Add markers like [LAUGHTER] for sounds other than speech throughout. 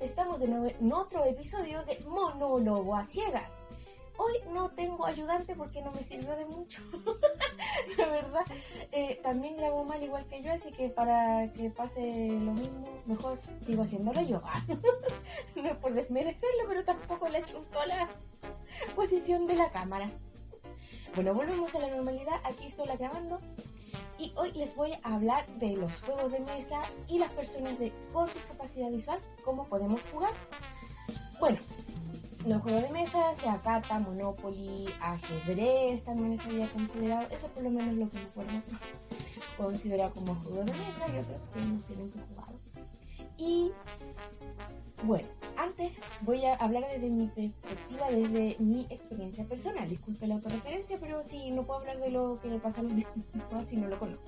Estamos de nuevo en otro episodio de Monólogo a Ciegas. Hoy no tengo ayudante porque no me sirvió de mucho. [LAUGHS] La verdad, eh, también grabó mal igual que yo, así que para que pase lo mismo, mejor sigo haciéndolo yo. [LAUGHS] no es por desmerecerlo, pero tampoco le chustó la posición de la cámara. Bueno, volvemos a la normalidad. Aquí estoy grabando y hoy les voy a hablar de los juegos de mesa y las personas de, con discapacidad visual, cómo podemos jugar. Bueno, los juegos de mesa, sea carta, Monopoly, ajedrez, también estaría considerado, eso por lo menos lo que me acuerdo, [LAUGHS] considerado como juego de mesa y otros que no he jugado. Y bueno, antes voy a hablar desde mi perspectiva, desde mi experiencia personal. Disculpe la autorreferencia, pero sí, no puedo hablar de lo que le pasa a los demás [LAUGHS] si no lo conozco.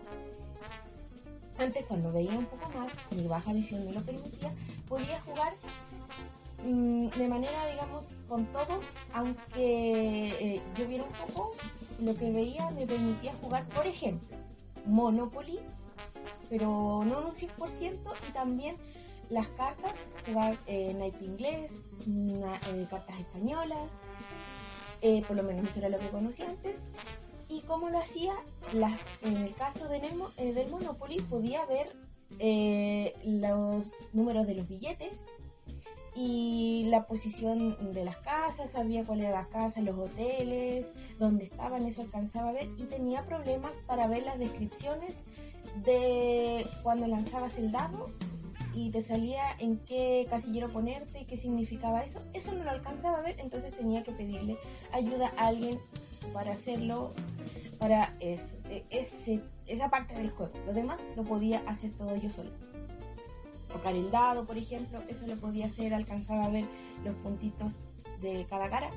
Antes, cuando veía un poco más, mi baja visión me lo permitía, podía jugar mmm, de manera, digamos, con todo, aunque eh, yo viera un poco, lo que veía me permitía jugar, por ejemplo, Monopoly, pero no un 100%, y también las cartas, jugar eh, inglés, eh, cartas españolas, eh, por lo menos eso era lo que conocía antes. Y cómo lo hacía, en el caso de Nemo, eh, del Monopoly podía ver los números de los billetes y la posición de las casas, sabía cuál era la casa, los hoteles, dónde estaban, eso alcanzaba a ver y tenía problemas para ver las descripciones de cuando lanzabas el dado y te salía en qué casillero ponerte qué significaba eso. Eso no lo alcanzaba a ver, entonces tenía que pedirle ayuda a alguien para hacerlo, para ese, ese, esa parte del juego. Lo demás lo podía hacer todo yo solo. Tocar el dado, por ejemplo, eso lo podía hacer, alcanzaba a ver los puntitos de cada cara.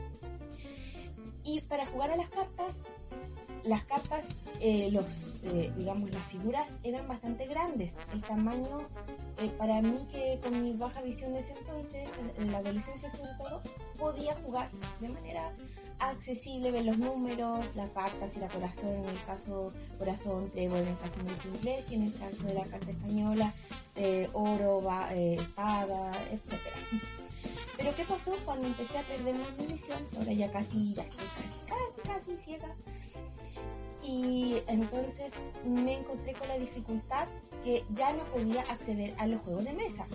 Y para jugar a las cartas, las cartas, eh, los, eh, digamos, las figuras eran bastante grandes. El tamaño, eh, para mí que con mi baja visión de ese entonces, en la adolescencia sobre todo, podía jugar de manera accesible, ver los números, las cartas y la corazón, en el caso corazón, trébol, en el caso de inglés y en el caso de la carta española, oro, va, espada, etcétera. Pero ¿qué pasó cuando empecé a perder mi visión? Ahora ya casi, ya casi, casi, casi ciega y entonces me encontré con la dificultad que ya no podía acceder a los juegos de mesa.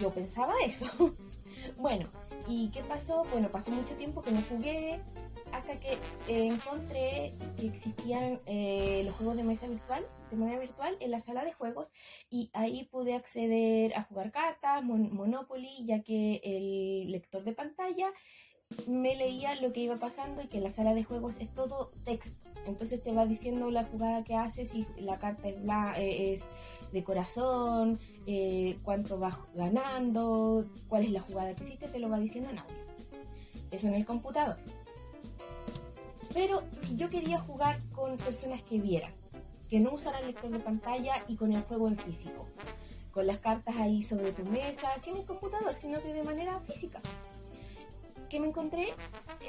Yo pensaba eso. [LAUGHS] bueno, ¿y qué pasó? Bueno, pasó mucho tiempo que no jugué hasta que eh, encontré que existían eh, los juegos de mesa virtual, de manera virtual, en la sala de juegos y ahí pude acceder a jugar cartas, mon Monopoly, ya que el lector de pantalla me leía lo que iba pasando y que la sala de juegos es todo texto. Entonces te va diciendo la jugada que haces y la carta es, bla, eh, es de corazón, eh, cuánto vas ganando, cuál es la jugada que hiciste, te lo va diciendo en audio. Eso en el computador. Pero si yo quería jugar con personas que vieran, que no usaran lector de pantalla y con el juego en físico, con las cartas ahí sobre tu mesa, sin el computador, sino que de manera física. Que me encontré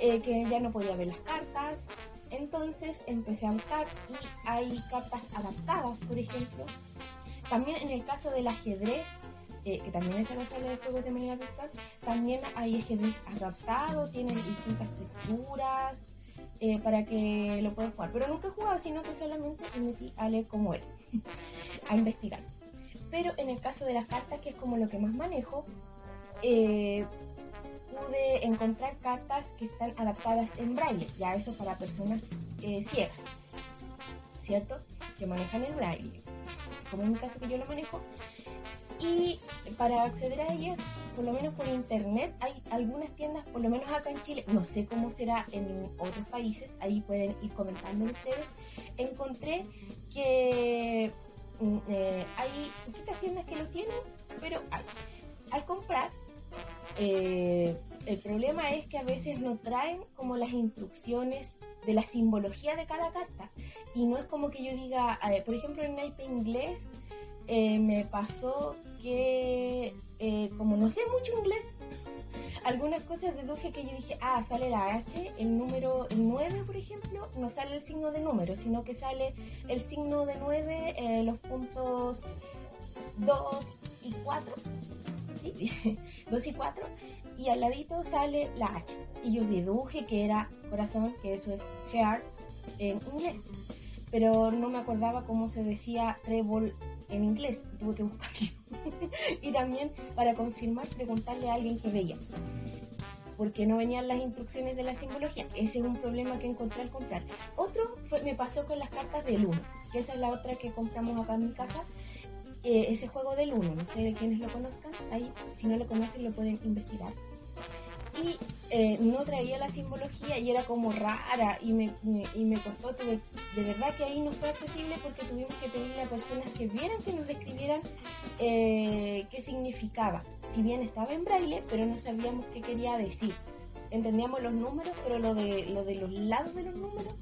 eh, que ya no podía ver las cartas, entonces empecé a buscar y hay cartas adaptadas, por ejemplo. También en el caso del ajedrez, eh, que también está en la sala de juegos de manera virtual, también hay ajedrez adaptado, tiene distintas texturas eh, para que lo puedas jugar. Pero nunca he jugado, sino que solamente me metí a leer cómo era, [LAUGHS] a investigar. Pero en el caso de las cartas, que es como lo que más manejo, eh, pude encontrar cartas que están adaptadas en braille, ya eso para personas eh, ciegas, ¿cierto? Que manejan el braille, como en mi caso que yo lo manejo. Y para acceder a ellas, por lo menos por internet, hay algunas tiendas, por lo menos acá en Chile, no sé cómo será en otros países, ahí pueden ir comentando ustedes. Encontré que mm, eh, hay poquitas tiendas que lo tienen, pero hay. Al comprar, eh, el problema es que a veces no traen como las instrucciones de la simbología de cada carta. Y no es como que yo diga, eh, por ejemplo, en naipe inglés eh, me pasó que, eh, como no sé mucho inglés, [LAUGHS] algunas cosas deduje que yo dije, ah, sale la H, el número el 9, por ejemplo, no sale el signo de número, sino que sale el signo de 9, los puntos 2 y 4 sí, [LAUGHS] 2 y 4, y al ladito sale la H. Y yo deduje que era corazón, que eso es heart en inglés. Pero no me acordaba cómo se decía treble en inglés, tuve que buscarlo. [LAUGHS] y también para confirmar, preguntarle a alguien que veía porque no venían las instrucciones de la simbología. Ese es un problema que encontré al comprar. Otro fue, me pasó con las cartas del 1, que esa es la otra que compramos acá en mi casa. Eh, ese juego del 1, no sé de quienes lo conozcan, ahí si no lo conocen lo pueden investigar y eh, no traía la simbología y era como rara y me, y me costó, de verdad que ahí no fue accesible porque tuvimos que pedirle a personas que vieran, que nos describieran eh, qué significaba. Si bien estaba en braille, pero no sabíamos qué quería decir. Entendíamos los números, pero lo de, lo de los lados de los números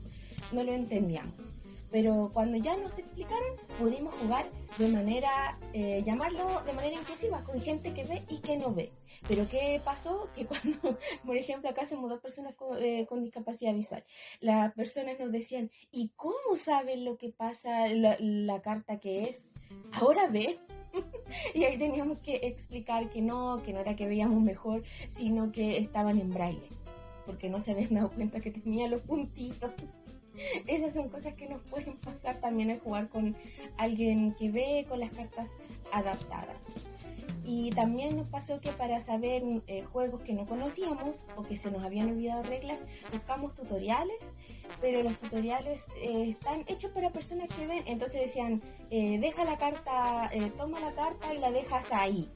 no lo entendíamos. Pero cuando ya nos explicaron, pudimos jugar de manera, eh, llamarlo de manera inclusiva, con gente que ve y que no ve. Pero ¿qué pasó? [LAUGHS] Que cuando, por ejemplo, acá somos dos personas eh, con, discapacidad visual, las personas nos decían, ¿y cómo saben lo que pasa, la, la carta que es? Ahora ve. [LAUGHS] y ahí teníamos que explicar que no, que no era que veíamos mejor, sino que estaban en braille, porque no se habían dado cuenta que tenía los puntitos. Esas son cosas que nos pueden pasar también al jugar con alguien que ve con las cartas adaptadas. Y también nos pasó que para saber eh, juegos que no conocíamos o que se nos habían olvidado reglas, buscamos tutoriales, pero los tutoriales eh, están hechos para personas que ven. Entonces decían, eh, deja la carta, toma la carta y la dejas ahí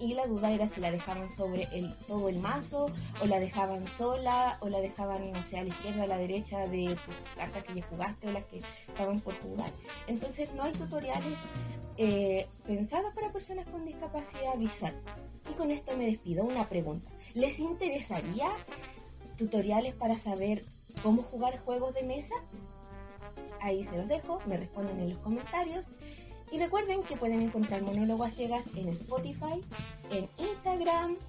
y la duda era si la dejaban sobre el, todo el mazo o la dejaban sola o la dejaban, no sé, a la izquierda o la derecha de tus cartas que ya jugaste o las que estaban por jugar. Entonces no hay tutoriales eh, pensados para personas con discapacidad visual. Y con esto me despido. Una pregunta. ¿Les interesaría tutoriales para saber cómo jugar juegos de mesa? Ahí se los dejo, me responden en los comentarios. Y recuerden que pueden encontrar Monólogo a Ciegas en Spotify, en Instagram,